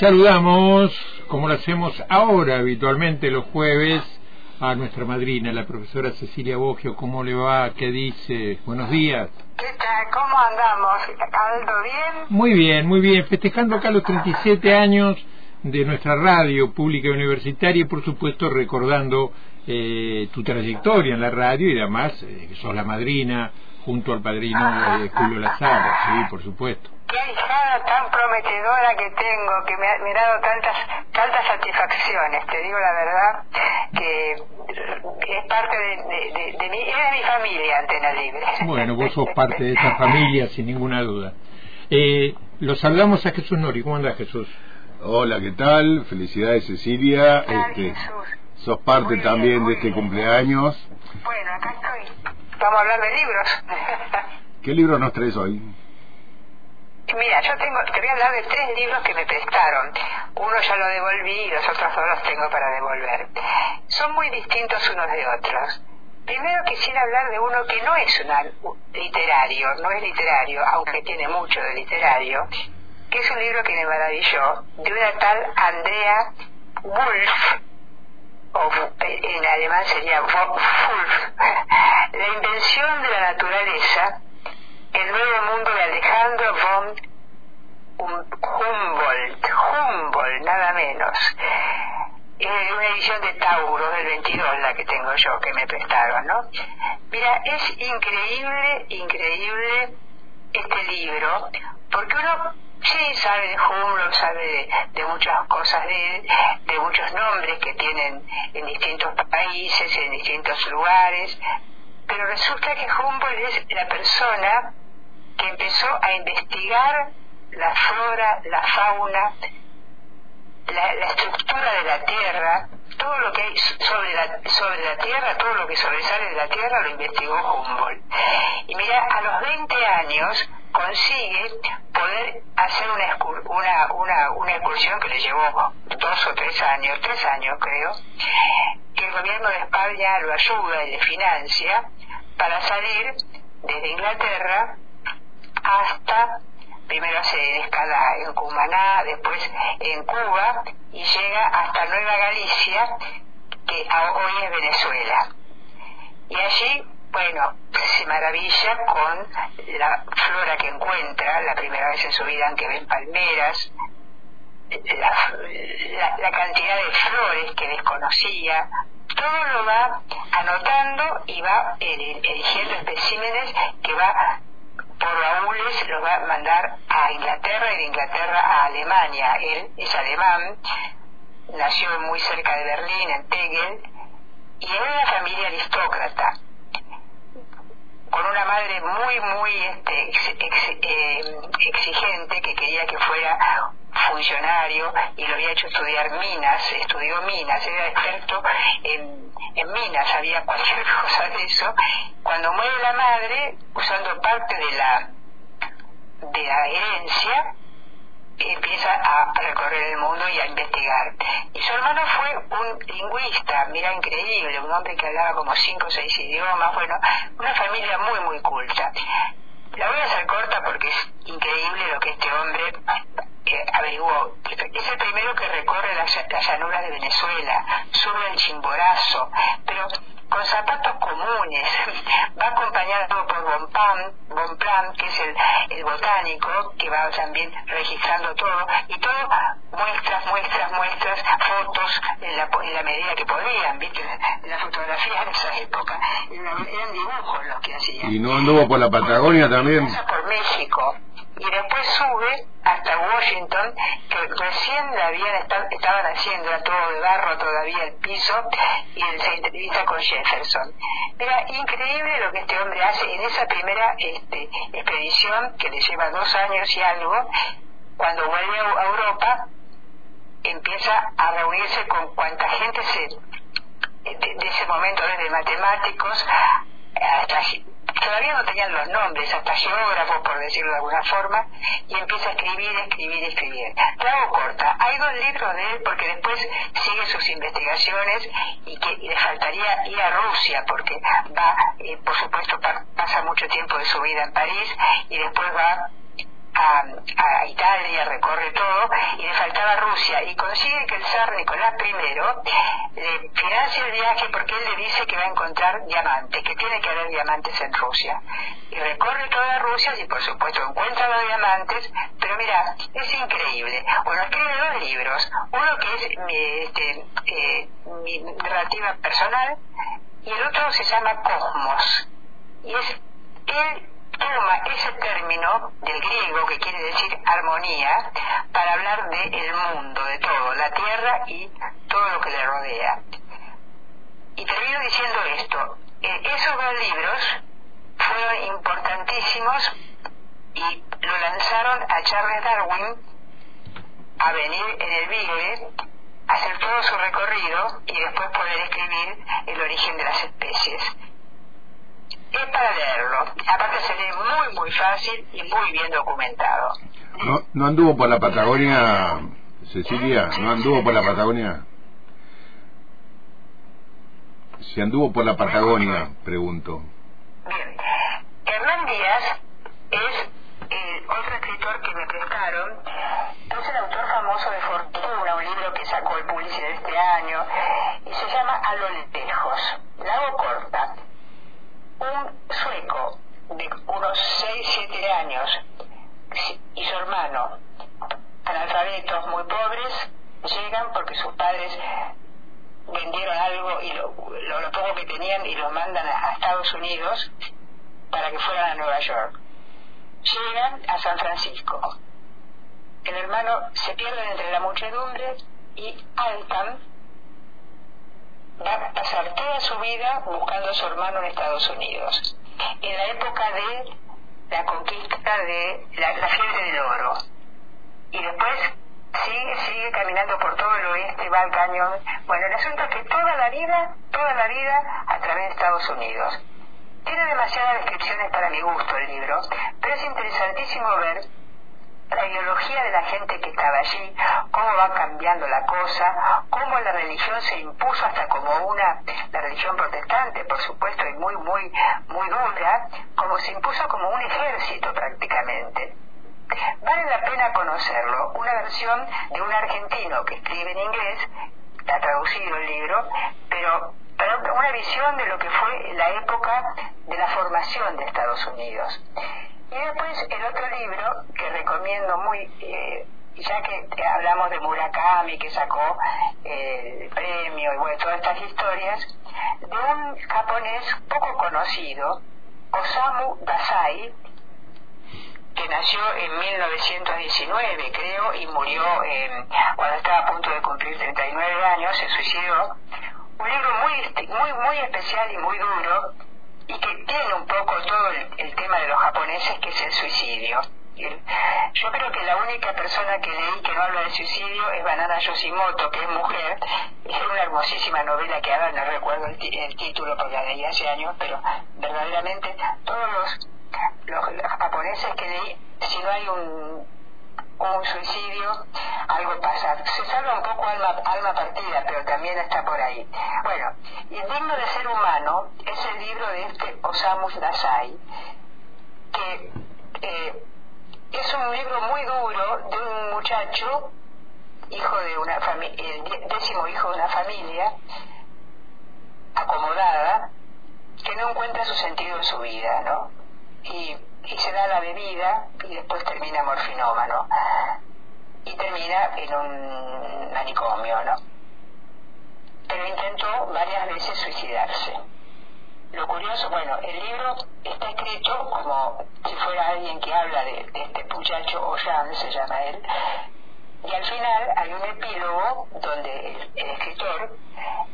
Saludamos, como lo hacemos ahora habitualmente los jueves, a nuestra madrina, la profesora Cecilia Bogio. ¿Cómo le va? ¿Qué dice? Buenos días. ¿Qué tal? ¿Cómo andamos? ¿Aldo bien? Muy bien, muy bien. Festejando acá los 37 años de nuestra radio pública y universitaria y por supuesto recordando eh, tu trayectoria en la radio y además eh, sos la madrina junto al padrino eh, Julio Lazaro, sí, por supuesto. Qué hijada tan prometedora que tengo, que me ha, me ha dado tantas tantas satisfacciones, te digo la verdad, que es parte de, de, de, de mi, es de mi familia Antena Libre. Bueno, vos sos parte de esa familia sin ninguna duda. Eh, lo saludamos a Jesús Nori. ¿Cómo anda Jesús? Hola, ¿qué tal? Felicidades Cecilia. Este, Jesús. sos parte bien, también de este bien. cumpleaños. Bueno, acá estoy. Vamos a hablar de libros. ¿Qué libro nos traes hoy? Mira, yo tengo, te voy a hablar de tres libros que me prestaron. Uno ya lo devolví y los otros dos los tengo para devolver. Son muy distintos unos de otros. Primero quisiera hablar de uno que no es una, literario, no es literario, aunque tiene mucho de literario, que es un libro que me maravilló, de una tal Andrea Wolf, o en alemán sería Wolf, La invención de la naturaleza, el nuevo mundo de Alejandro von Hum- Humboldt, Humboldt, nada menos. Una edición de Tauro del 22, la que tengo yo, que me prestaron, ¿no? Mira, es increíble, increíble este libro, porque uno sabe de Humboldt, sabe de, muchas cosas de él, de muchos nombres que tienen en distintos países, en distintos lugares, pero resulta que Humboldt es la persona que empezó a investigar la flora, la fauna, la, la estructura de la tierra, todo lo que hay sobre la, sobre la tierra, todo lo que sobresale de la tierra lo investigó Humboldt. Y mira, a los 20 años consigue poder hacer una, una, una, una excursión que le llevó dos o tres años, tres años creo, que el gobierno de España lo ayuda y le financia para salir desde Inglaterra hasta primero hace escala en Cumaná, después en Cuba y llega hasta Nueva Galicia, que hoy es Venezuela. Y allí, bueno, se maravilla con la flora que encuentra, la primera vez en su vida en que ven palmeras, la, la- cantidad de flores que desconocía, todo lo va anotando y va eligiendo especímenes que va por baúles, los va a mandar a Inglaterra y de Inglaterra a Alemania. Él es alemán, nació muy cerca de Berlín, en Tegel, y era una familia aristócrata madre muy, muy este, eh, exigente que quería que fuera funcionario y lo había hecho estudiar minas, estudió minas, era experto en, en minas, sabía cualquier cosa de eso. Cuando muere la madre, usando parte de la, de la herencia, empieza a recorrer el mundo y a investigar. Y su hermano fue un lingüista, mira, increíble, un hombre que hablaba como cinco o seis idiomas, bueno, una familia muy, muy culta. La voy a hacer corta porque es increíble lo que este hombre eh, averiguó. Es el primero que recorre las, las llanuras de Venezuela, sube el Chimborazo, pero con zapatos Va acompañado por Bonplan, Bonplan que es el, el botánico, que va también registrando todo, y todo muestras, muestras, muestras, fotos en la, en la medida que podían, ¿viste? La fotografía en esa época. Eran, dibujos los que hacían ¿Y no anduvo por la Patagonia también? pasa por México y después sube hasta Washington que recién la habían esta- estaban haciendo era todo de barro todavía el piso y se entrevista con Jefferson. Era increíble lo que este hombre hace en esa primera este, expedición que le lleva dos años y algo cuando vuelve a Europa empieza a reunirse con cuanta gente se de, de ese momento desde matemáticos hasta todavía no tenían los nombres hasta geógrafos por decirlo de alguna forma y empieza a escribir escribir escribir. La hago corta. Hay dos libros de él porque después sigue sus investigaciones y que y le faltaría ir a Rusia porque va eh, por supuesto pa- pasa mucho tiempo de su vida en París y después va a, a, Italia, recorre todo, y le faltaba Rusia, y consigue que el zar Nicolás I le financie el viaje porque él le dice que va a encontrar diamantes, que tiene que haber diamantes en Rusia. Y recorre toda Rusia y por supuesto encuentra los diamantes, pero mira, es increíble. Bueno, escribe dos libros, uno que es mi, este, eh, mi narrativa personal, y el otro se llama Cosmos. Y es él toma ese término del griego que quiere decir armonía para hablar de el mundo, de todo, la tierra y todo lo que le rodea. Y termino diciendo esto, eh, esos dos libros fueron importantísimos y lo lanzaron a Charles Darwin a venir en el Beagle, hacer todo su recorrido y después poder escribir el origen de las especies es para leerlo. Aparte se lee muy, muy fácil y muy bien documentado. ¿No, no anduvo por la Patagonia, Cecilia? ¿No anduvo por la Patagonia? Si anduvo por la Patagonia, pregunto. Bien. Hernán Díaz es el otro escritor que me prestaron. Es el autor famoso de Fortuna, un libro que sacó el publicidad este año, y se llama A lo lejos. La hago corta Unidos para que fueran a Nueva York. Llegan a San Francisco. El hermano se pierde entre la muchedumbre y Altan va a pasar toda su vida buscando a su hermano en Estados Unidos, en la época de la conquista de la, fiebre del oro. Y después sigue, sigue caminando por todo el oeste, va al cañón. Bueno, el asunto es que toda la vida, toda la vida a través de Estados Unidos. Tiene demasiadas descripciones para mi gusto el libro, pero es interesantísimo ver la ideología de la gente que estaba allí, cómo va cambiando la cosa, cómo la religión se impuso hasta como una, la religión protestante, por supuesto, y muy, muy, muy dura, como se impuso como un ejército prácticamente. Vale la pena conocerlo, una versión de un argentino que escribe en inglés, ha traducido el libro, pero una visión de lo que fue la época de la formación de Estados Unidos. Y después el otro libro que recomiendo muy, eh, ya que hablamos de Murakami que sacó eh, el premio y bueno, todas estas historias, de un japonés poco conocido, Osamu Dazai, que nació en 1919, creo, y murió cuando estaba a punto de cumplir 39 años, se suicidó. Un libro muy, muy, muy especial y muy duro, y que tiene un poco todo el, tema de los japoneses, que es el suicidio. Yo creo que la única persona que leí que no habla de suicidio es Banana Yoshimoto, que es mujer. Es una hermosísima novela que ahora no recuerdo el, título porque la leí hace años, pero verdaderamente todos los, los japoneses que leí, si no hay un un suicidio, algo pasa. Se salva un poco alma, alma partida, pero también está por ahí. Bueno, y Digno de Ser Humano es el libro de este Osamu Dazai, que eh, es un libro muy duro de un muchacho, hijo de una familia, el décimo hijo de una familia, acomodada, que no encuentra su sentido en su vida, ¿no? Y y se da la bebida y después termina morfinómano y termina en un manicomio, ¿no? Pero intentó varias veces suicidarse. Lo curioso, bueno, el libro está escrito como si fuera alguien que habla de, este muchacho, Oyan se llama él, y al final hay un epílogo donde el, el, escritor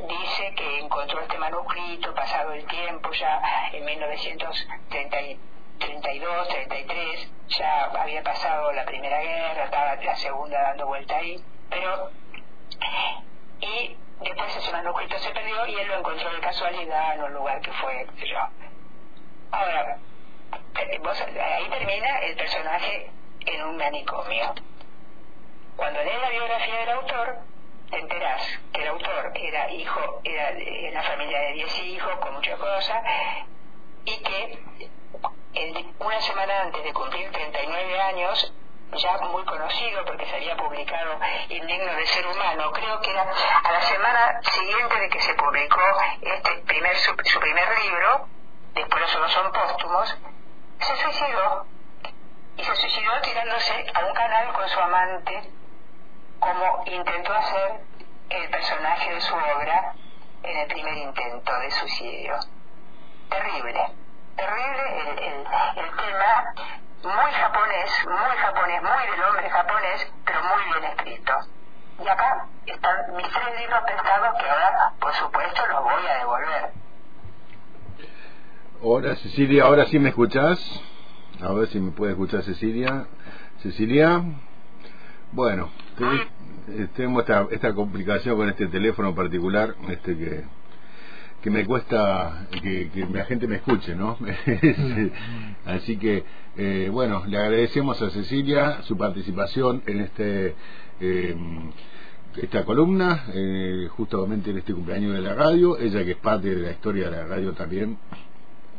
dice que encontró este manuscrito pasado el tiempo, ya en 1930 32, 33, ya había pasado la primera guerra, estaba la segunda dando vuelta ahí, pero y después ese manuscrito se perdió y él lo encontró de casualidad en un lugar que fue, yo. Ahora, eh, ahí termina el personaje en un manicomio. Cuando lees la biografía del autor, te enterás que el autor era hijo, era de una familia de 10 hijos, con muchas cosas, y que una semana antes de cumplir 39 años, años, ya muy conocido porque se había publicado Indigno de Ser Humano, creo que era a la semana siguiente de que se publicó este primer su, primer libro, después los otros son póstumos, se suicidó. Y se suicidó tirándose a un canal con su amante, como intentó hacer el personaje de su obra en el primer intento de suicidio. Terrible, terrible el, el, el tema muy japonés, muy japonés, muy del hombre japonés, pero muy bien escrito. Y acá están mis tres libros prestados que ahora, por supuesto, los voy a devolver. Hola Cecilia, ahora sí me escuchás. A ver si me puede escuchar Cecilia. Cecilia, bueno, tenemos esta, esta complicación con este teléfono particular, este que que me cuesta que, que la gente me escuche, ¿no? Así que, eh, bueno, le agradecemos a Cecilia su participación en este eh, esta columna, eh, justamente en este cumpleaños de la radio, ella que es parte de la historia de la radio también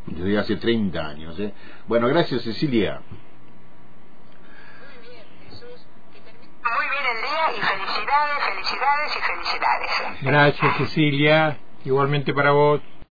desde hace 30 años. ¿eh? Bueno, gracias Cecilia. Muy bien el día y felicidades, felicidades y felicidades. Gracias Cecilia. Igualmente para vos.